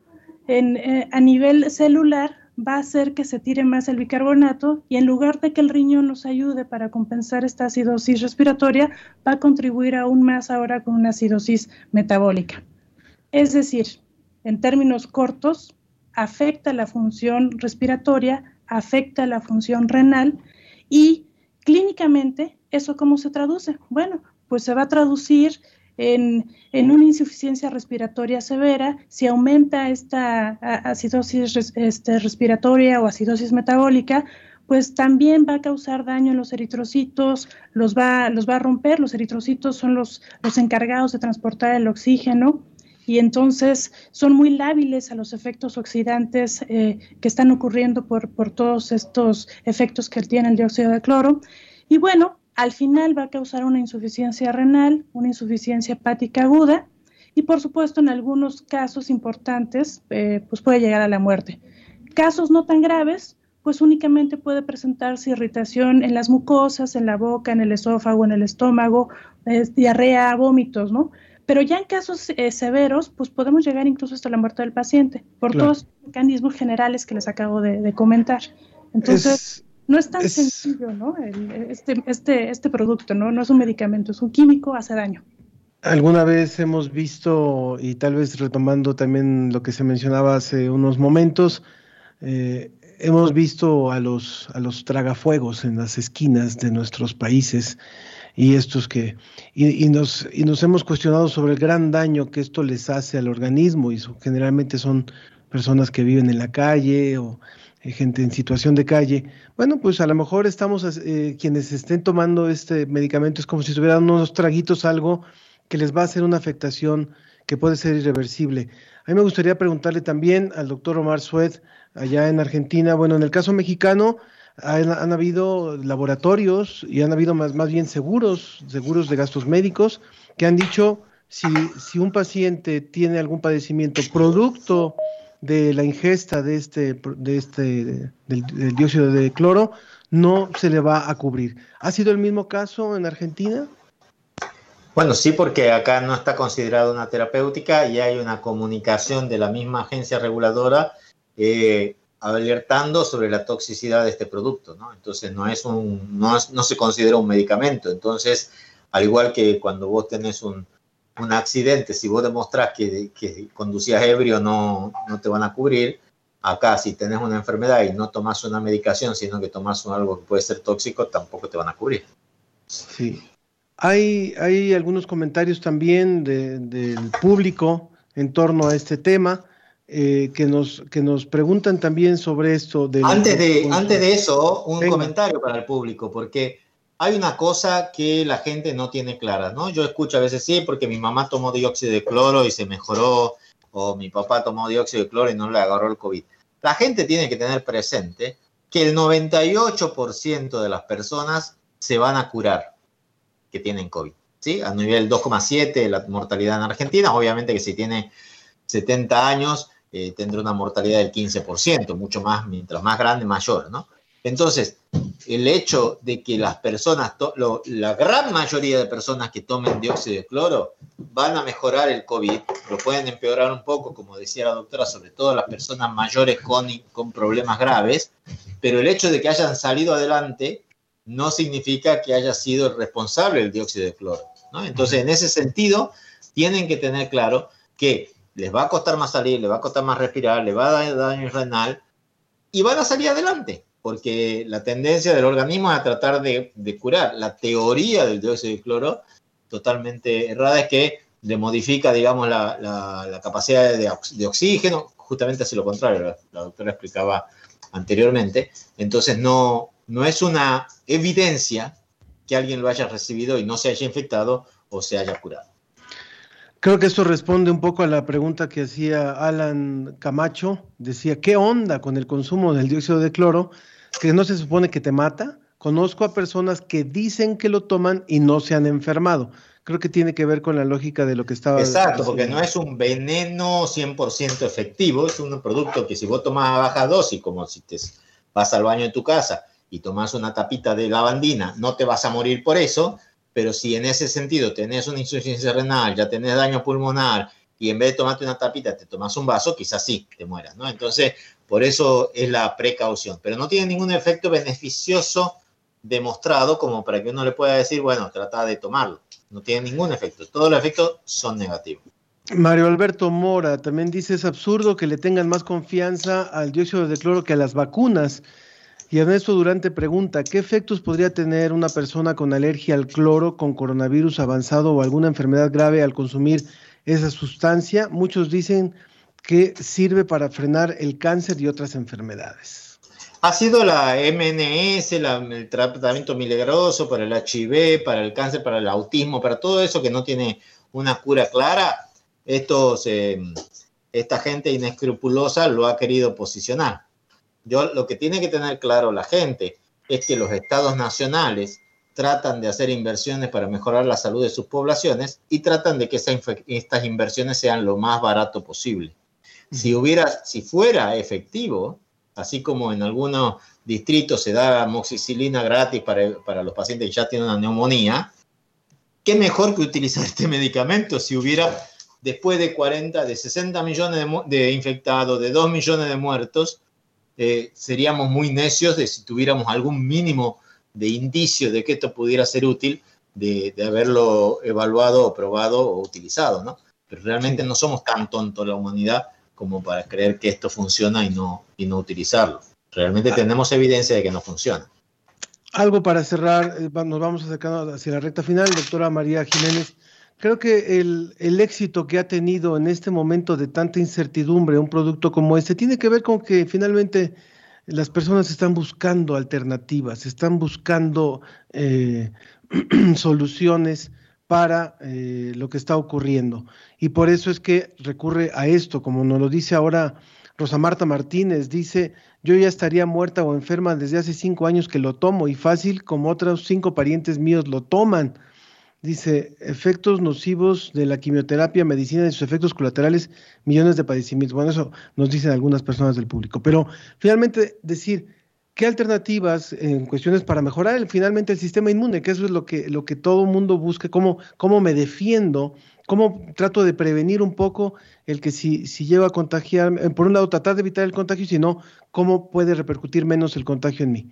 [SPEAKER 11] eh, a nivel celular va a hacer que se tire más el bicarbonato y en lugar de que el riñón nos ayude para compensar esta acidosis respiratoria, va a contribuir aún más ahora con una acidosis metabólica. Es decir, en términos cortos, afecta la función respiratoria, afecta la función renal y clínicamente, ¿eso cómo se traduce? Bueno, pues se va a traducir en, una insuficiencia respiratoria severa, si aumenta esta acidosis este, respiratoria o acidosis metabólica, pues también va a causar daño en los eritrocitos, los va, los va a romper, los eritrocitos son los, los encargados de transportar el oxígeno y entonces son muy lábiles a los efectos oxidantes eh, que están ocurriendo por, por todos estos efectos que tiene el dióxido de cloro. Y bueno, al final va a causar una insuficiencia renal, una insuficiencia hepática aguda y por supuesto en algunos casos importantes eh, pues puede llegar a la muerte. Casos no tan graves, pues únicamente puede presentarse irritación en las mucosas, en la boca, en el esófago, en el estómago, diarrea, vómitos, ¿no? Pero ya en casos eh, severos, pues podemos llegar incluso hasta la muerte del paciente, por todos los mecanismos generales que les acabo de, comentar. Entonces, no es tan sencillo, ¿no? este, este, este producto, ¿no? No es un medicamento, es un químico, hace daño.
[SPEAKER 1] Alguna vez hemos visto, y tal vez retomando también lo que se mencionaba hace unos momentos, eh, hemos visto a los, a los tragafuegos en las esquinas de nuestros países y estos que y, nos y nos hemos cuestionado sobre el gran daño que esto les hace al organismo y generalmente son personas que viven en la calle o gente en situación de calle. Bueno, pues a lo mejor estamos eh, quienes estén tomando este medicamento es como si estuvieran unos traguitos algo que les va a hacer una afectación que puede ser irreversible. A mí me gustaría preguntarle también al doctor Omar Sued, allá en Argentina, bueno, en el caso mexicano, han, habido laboratorios y han habido más, más bien seguros, seguros de gastos médicos, que han dicho si, si un paciente tiene algún padecimiento producto de la ingesta de este, de este del, dióxido de cloro, no se le va a cubrir. ¿Ha sido el mismo caso en Argentina?
[SPEAKER 12] Bueno, sí, porque acá no está considerada una terapéutica y hay una comunicación de la misma agencia reguladora eh, alertando sobre la toxicidad de este producto, ¿no? Entonces no es un, no, no se considera un medicamento. Entonces, al igual que cuando vos tenés un, un accidente, si vos demostrás que, que conducías ebrio no, no te van a cubrir, acá si tenés una enfermedad y no tomas una medicación, sino que tomas algo que puede ser tóxico, tampoco te van a cubrir.
[SPEAKER 1] Sí. Hay, hay algunos comentarios también de, del público en torno a este tema. Eh, que, nos, que nos preguntan también sobre esto. De
[SPEAKER 12] antes, de, antes de eso, un comentario para el público, porque hay una cosa que la gente no tiene clara, ¿no? Yo escucho a veces, sí, porque mi mamá tomó dióxido de cloro y se mejoró, o mi papá tomó dióxido de cloro y no le agarró el COVID. La gente tiene que tener presente que el 98% de las personas se van a curar que tienen COVID, ¿sí? A nivel 2,7 la mortalidad en Argentina, obviamente que si tiene 70 años eh, tendrá una mortalidad del 15%, mucho más, mientras más grande, mayor, ¿no? Entonces, el hecho de que las personas, la gran mayoría de personas que tomen dióxido de cloro van a mejorar el COVID, lo pueden empeorar un poco, como decía la doctora, sobre todo las personas mayores con, con problemas graves, pero el hecho de que hayan salido adelante no significa que haya sido el responsable el dióxido de cloro. Entonces, en ese sentido, tienen que tener claro que les va a costar más salir, les va a costar más respirar, les va a dar daño renal y van a salir adelante, porque la tendencia del organismo es a tratar de, curar. La teoría del dióxido de cloro, totalmente errada, es que le modifica, digamos, la, capacidad de, oxígeno, justamente hace lo contrario, la, doctora explicaba anteriormente. Entonces, no, no es una evidencia que alguien lo haya recibido y no se haya infectado o se haya curado.
[SPEAKER 1] Creo que esto responde un poco a la pregunta que hacía Alan Camacho. Decía, ¿qué onda con el consumo del dióxido de cloro? Que no se supone que te mata. Conozco a personas que dicen que lo toman y no se han enfermado. Creo que tiene que ver con la lógica de lo que estaba.
[SPEAKER 12] Exacto, porque no es un veneno 100% efectivo, es un producto que si vos tomas a baja dosis, como si te vas al baño en tu casa y tomas una tapita de lavandina, no te vas a morir por eso, pero si en ese sentido tenés una insuficiencia renal, ya tenés daño pulmonar y en vez de tomarte una tapita te tomas un vaso, quizás sí te mueras, ¿no? Entonces, por eso es la precaución, pero no tiene ningún efecto beneficioso demostrado como para que uno le pueda decir, bueno, trata de tomarlo. No tiene ningún efecto. Todos los efectos son negativos.
[SPEAKER 1] Mario Alberto Mora también dice, es absurdo que le tengan más confianza al dióxido de cloro que a las vacunas. Y Ernesto Durante pregunta, ¿qué efectos podría tener una persona con alergia al cloro, con coronavirus avanzado o alguna enfermedad grave al consumir esa sustancia? Muchos dicen que sirve para frenar el cáncer y otras enfermedades.
[SPEAKER 12] Ha sido la MNS, el tratamiento milagroso para el HIV, para el cáncer, para el autismo, para todo eso que no tiene una cura clara. Estos, eh, esta gente inescrupulosa lo ha querido posicionar. Yo lo que tiene que tener claro la gente es que los estados nacionales tratan de hacer inversiones para mejorar la salud de sus poblaciones y tratan de que estas inversiones sean lo más barato posible. Si hubiera, si fuera efectivo, así como en algunos distritos se da amoxicilina gratis para, para los pacientes que ya tienen una neumonía, qué mejor que utilizar este medicamento si hubiera después de 40, de 60 millones de, de infectados, de 2 millones de muertos, eh, seríamos muy necios de si tuviéramos algún mínimo de indicio de que esto pudiera ser útil, de, haberlo evaluado o probado o utilizado, ¿no? Pero realmente no somos tan tontos la humanidad como para creer que esto funciona y no, y no utilizarlo. Realmente ah. tenemos evidencia de que no funciona.
[SPEAKER 1] Algo para cerrar, eh, nos vamos acercando hacia la recta final, doctora María Jiménez. Creo que el, el, éxito que ha tenido en este momento de tanta incertidumbre un producto como este tiene que ver con que finalmente las personas están buscando alternativas, están buscando eh, soluciones para eh, lo que está ocurriendo. Y por eso es que recurre a esto, como nos lo dice ahora Rosa Marta Martínez, dice, yo ya estaría muerta o enferma desde hace cinco años que lo tomo y fácil como otros cinco parientes míos lo toman. Dice, efectos nocivos de la quimioterapia, medicina y sus efectos colaterales, millones de padecimientos. Bueno, eso nos dicen algunas personas del público. Pero finalmente decir, ¿qué alternativas en cuestiones para mejorar finalmente el sistema inmune? Que eso es lo que, lo que todo mundo busca, cómo, cómo me defiendo, cómo trato de prevenir un poco el que si, si llevo a contagiar, por un lado tratar de evitar el contagio y si no, cómo puede repercutir menos el contagio en mí.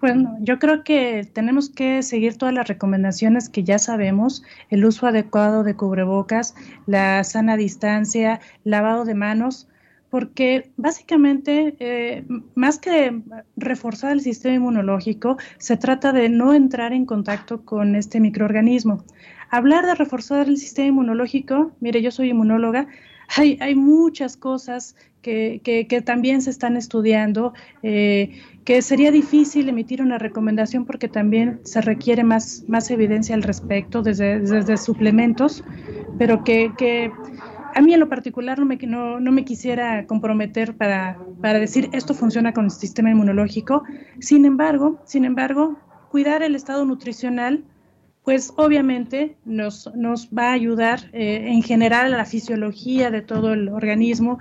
[SPEAKER 11] Bueno, yo creo que tenemos que seguir todas las recomendaciones que ya sabemos, el uso adecuado de cubrebocas, la sana distancia, lavado de manos, porque básicamente, eh, más que reforzar el sistema inmunológico, se trata de no entrar en contacto con este microorganismo. Hablar de reforzar el sistema inmunológico, mire, yo soy inmunóloga, hay, hay muchas cosas que, que, también se están estudiando. Eh, que sería difícil emitir una recomendación porque también se requiere más, más evidencia al respecto desde, desde suplementos, pero que, que, a mí en lo particular no me, no, me quisiera comprometer para, para decir esto funciona con el sistema inmunológico. Sin embargo, sin embargo, cuidar el estado nutricional pues obviamente nos, nos va a ayudar eh, en general a la fisiología de todo el organismo.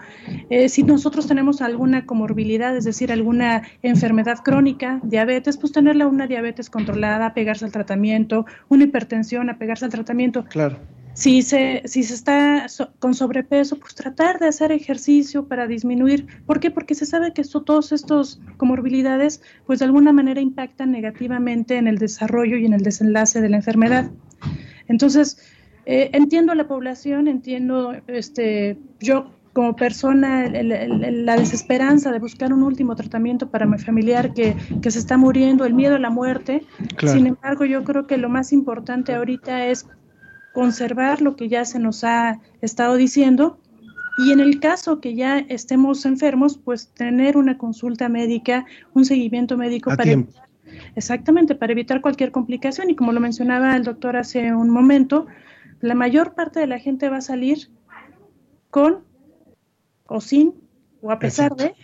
[SPEAKER 11] Eh, si nosotros tenemos alguna comorbilidad, es decir, alguna enfermedad crónica, diabetes, pues tenerla una diabetes controlada, pegarse al tratamiento, una hipertensión, apegarse al tratamiento.
[SPEAKER 1] Claro.
[SPEAKER 11] Si se, si se está con sobrepeso, pues tratar de hacer ejercicio para disminuir. ¿Por qué? Porque se sabe que esto, todos estos comorbilidades, pues de alguna manera impactan negativamente en el desarrollo y en el desenlace de la enfermedad. Entonces, eh, entiendo a la población, entiendo este, yo como persona la desesperanza de buscar un último tratamiento para mi familiar que, que se está muriendo, el miedo a la muerte. Sin embargo, yo creo que lo más importante ahorita es conservar lo que ya se nos ha estado diciendo y en el caso que ya estemos enfermos, pues tener una consulta médica, un seguimiento médico para exactamente para evitar cualquier complicación. Y como lo mencionaba el doctor hace un momento, la mayor parte de la gente va a salir con o sin o a pesar de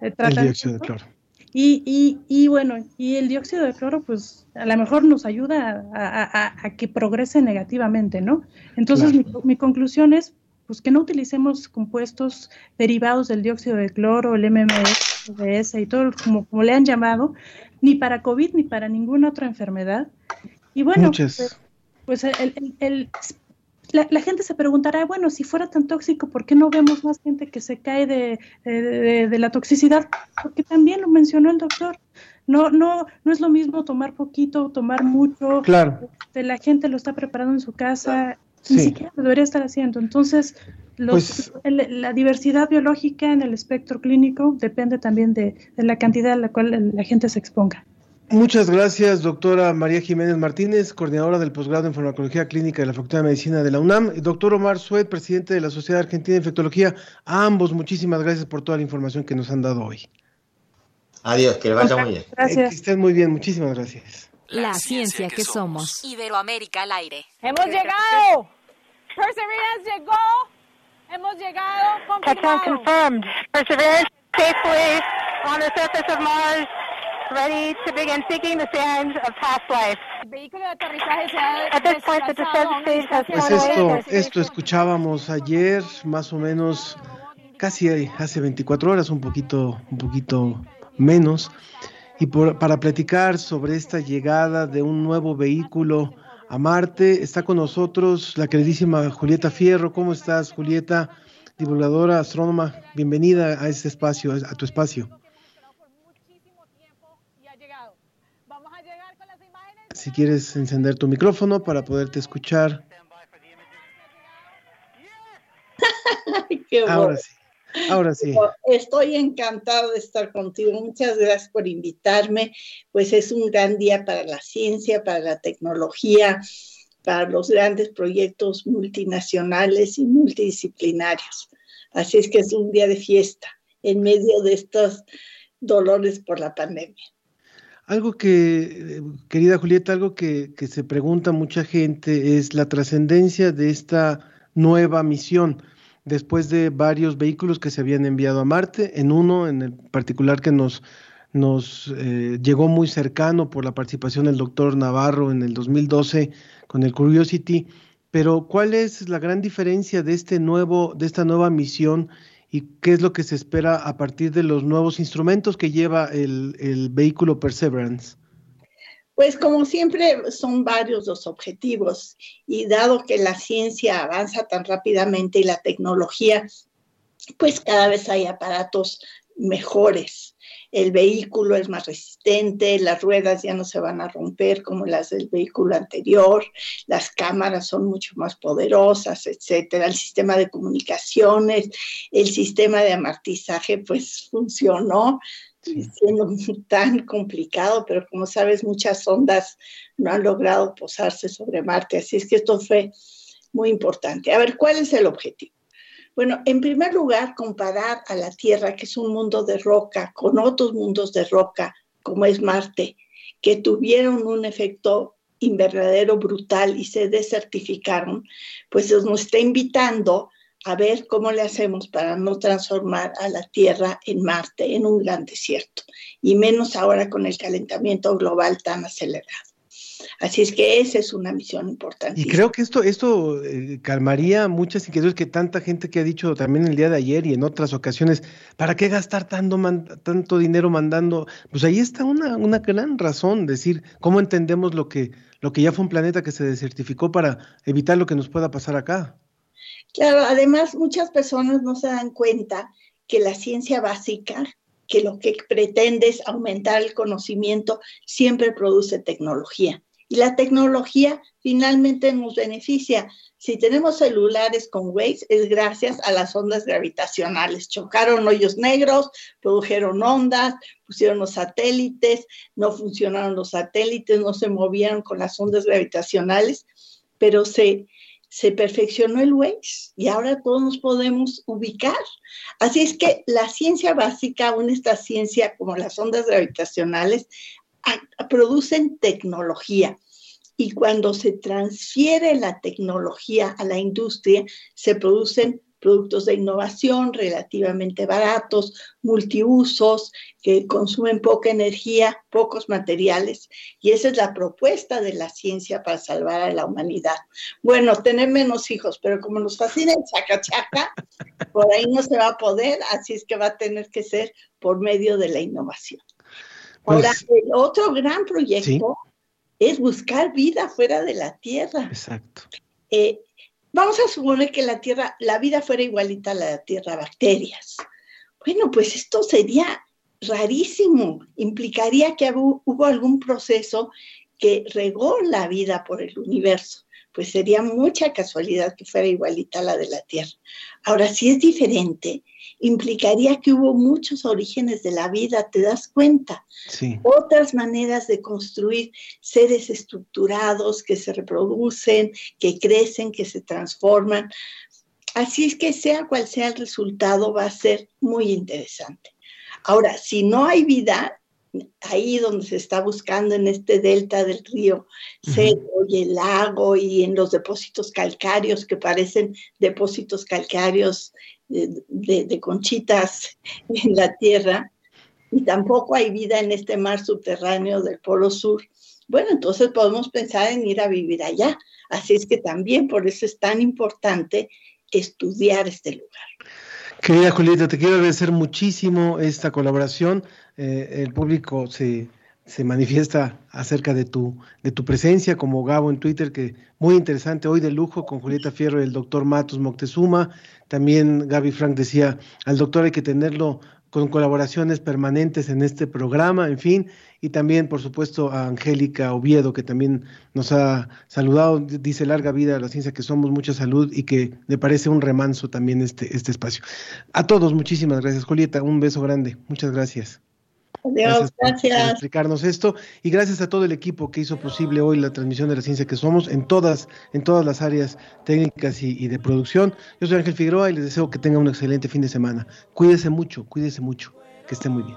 [SPEAKER 1] el dióxido de cloro.
[SPEAKER 11] Y, y, y, bueno, y el dióxido de cloro, pues a lo mejor nos ayuda a, que progrese negativamente, ¿no? Entonces, mi, conclusión es, pues que no utilicemos compuestos derivados del dióxido de cloro, el MMS, y todo, como, como le han llamado, ni para COVID ni para ninguna otra enfermedad. Y bueno, pues, pues el, el, la, gente se preguntará, bueno, si fuera tan tóxico, ¿por qué no vemos más gente que se cae de, de, la toxicidad? Porque también lo mencionó el doctor. No, no, no es lo mismo tomar poquito, tomar mucho.
[SPEAKER 1] Claro.
[SPEAKER 11] Este, la gente lo está preparando en su casa, ni siquiera lo debería estar haciendo. Entonces, los, pues la diversidad biológica en el espectro clínico depende también de, de la cantidad a la cual la gente se exponga.
[SPEAKER 1] Muchas gracias, doctora María Jiménez Martínez, coordinadora del posgrado en farmacología clínica de la Facultad de Medicina de la UNAM, y doctor Omar Suet, presidente de la Sociedad Argentina de Infectología. A ambos, muchísimas gracias por toda la información que nos han dado hoy.
[SPEAKER 12] Adiós, que vaya muy bien.
[SPEAKER 1] Gracias. Eh, que estén muy bien, muchísimas gracias.
[SPEAKER 2] La ciencia que somos. Iberoamérica al aire.
[SPEAKER 13] ¡Hemos llegado! Perseverance llegó. Hemos llegado. Confirmado. confirmed. Perseverance safely on the surface of Mars ready to begin seeking the sands of past life.
[SPEAKER 1] Pues esto, esto escuchábamos ayer, más o menos, casi hace 24 horas, un poquito, un poquito menos, y para platicar sobre esta llegada de un nuevo vehículo a Marte, está con nosotros la queridísima Julieta Fierro. ¿Cómo estás, Julieta? Divulgadora, astrónoma, bienvenida a este espacio, a tu espacio. Si quieres encender tu micrófono para poderte escuchar. ahora sí. Ahora sí.
[SPEAKER 14] Estoy encantado de estar contigo. Muchas gracias por invitarme. Pues es un gran día para la ciencia, para la tecnología, para los grandes proyectos multinacionales y multidisciplinarios. Así es que es un día de fiesta en medio de estos dolores por la pandemia.
[SPEAKER 1] Algo que, querida Julieta, algo que, se pregunta mucha gente es la trascendencia de esta nueva misión. Después de varios vehículos que se habían enviado a Marte, en uno en el particular que nos, nos eh, llegó muy cercano por la participación del doctor Navarro en el 2012 con el Curiosity, pero ¿cuál es la gran diferencia de este nuevo, de esta nueva misión y qué es lo que se espera a partir de los nuevos instrumentos que lleva el, vehículo Perseverance.
[SPEAKER 14] Pues como siempre son varios los objetivos y dado que la ciencia avanza tan rápidamente y la tecnología, pues cada vez hay aparatos mejores el vehículo es más resistente, las ruedas ya no se van a romper como las del vehículo anterior, las cámaras son mucho más poderosas, etcétera. El sistema de comunicaciones, el sistema de amortizaje, pues funcionó. siendo tan complicado, pero como sabes, muchas ondas no han logrado posarse sobre Marte, así es que esto fue muy importante. A ver, ¿cuál es el objetivo? Bueno, en primer lugar, comparar a la Tierra, que es un mundo de roca, con otros mundos de roca, como es Marte, que tuvieron un efecto invernadero brutal y se desertificaron, pues nos está invitando a ver cómo le hacemos para no transformar a la Tierra en Marte, en un gran desierto, y menos ahora con el calentamiento global tan acelerado. Así es que esa es una misión importante.
[SPEAKER 1] Y creo que esto, esto eh, calmaría muchas inquietudes que tanta gente que ha dicho también el día de ayer y en otras ocasiones, ¿para qué gastar tanto, tanto dinero mandando? Pues ahí está una, una gran razón, decir, ¿cómo entendemos lo que, lo que ya fue un planeta que se desertificó para evitar lo que nos pueda pasar acá?
[SPEAKER 14] Claro, además muchas personas no se dan cuenta que la ciencia básica, que lo que pretende es aumentar el conocimiento, siempre produce tecnología. Y la tecnología finalmente nos beneficia. Si tenemos celulares con Waze, es gracias a las ondas gravitacionales. Chocaron hoyos negros, produjeron ondas, pusieron los satélites, no funcionaron los satélites, no se movieron con las ondas gravitacionales, pero se, se perfeccionó el Waze y ahora todos nos podemos ubicar. Así es que la ciencia básica, aún esta ciencia como las ondas gravitacionales, producen tecnología. Y cuando se transfiere la tecnología a la industria, se producen productos de innovación relativamente baratos, multiusos, que consumen poca energía, pocos materiales. Y esa es la propuesta de la ciencia para salvar a la humanidad. Bueno, tener menos hijos, pero como nos fascina el chaca chaca, por ahí no se va a poder, así es que va a tener que ser por medio de la innovación. Ahora, pues el otro gran proyecto es buscar vida fuera de la Tierra.
[SPEAKER 1] Exacto.
[SPEAKER 14] Eh, Vamos a suponer que la Tierra, la vida fuera igualita a la Tierra, bacterias. Bueno, pues esto sería rarísimo. Implicaría que hubo algún proceso que regó la vida por el universo. Pues sería mucha casualidad que fuera igualita a la de la Tierra. Ahora, si es diferente, implicaría que hubo muchos orígenes de la vida, ¿te das cuenta?
[SPEAKER 1] Sí.
[SPEAKER 14] Otras maneras de construir seres estructurados que se reproducen, que crecen, que se transforman. Así es que sea cual sea el resultado, va a ser muy interesante. Ahora, si no hay vida, ahí donde se está buscando en este delta del río Seco y el lago y en los depósitos calcáreos que parecen depósitos calcáreos de, conchitas en la Tierra y tampoco hay vida en este mar subterráneo del Polo Sur. Bueno, entonces podemos pensar en ir a vivir allá. Así es que también por eso es tan importante estudiar este lugar.
[SPEAKER 1] Querida Julieta, te quiero agradecer muchísimo esta colaboración. Eh, el público se, se manifiesta acerca de tu, de tu presencia, como Gabo en Twitter, que muy interesante, hoy de lujo con Julieta Fierro y el doctor Matos Moctezuma. También Gaby Frank decía, al doctor hay que tenerlo con colaboraciones permanentes en este programa, en fin, y también, por supuesto, a Angélica Oviedo, que también nos ha saludado, dice larga vida a la ciencia que somos, mucha salud y que le parece un remanso también este, este espacio. A todos, muchísimas gracias, Julieta, un beso grande, muchas gracias.
[SPEAKER 14] Adiós, gracias.
[SPEAKER 1] Por, explicarnos esto y gracias a todo el equipo que hizo posible hoy la transmisión de la ciencia que somos en todas, en todas las áreas técnicas y, de producción. Yo soy Ángel Figueroa y les deseo que tengan un excelente fin de semana. Cuídese mucho, cuídese mucho, que esté muy bien.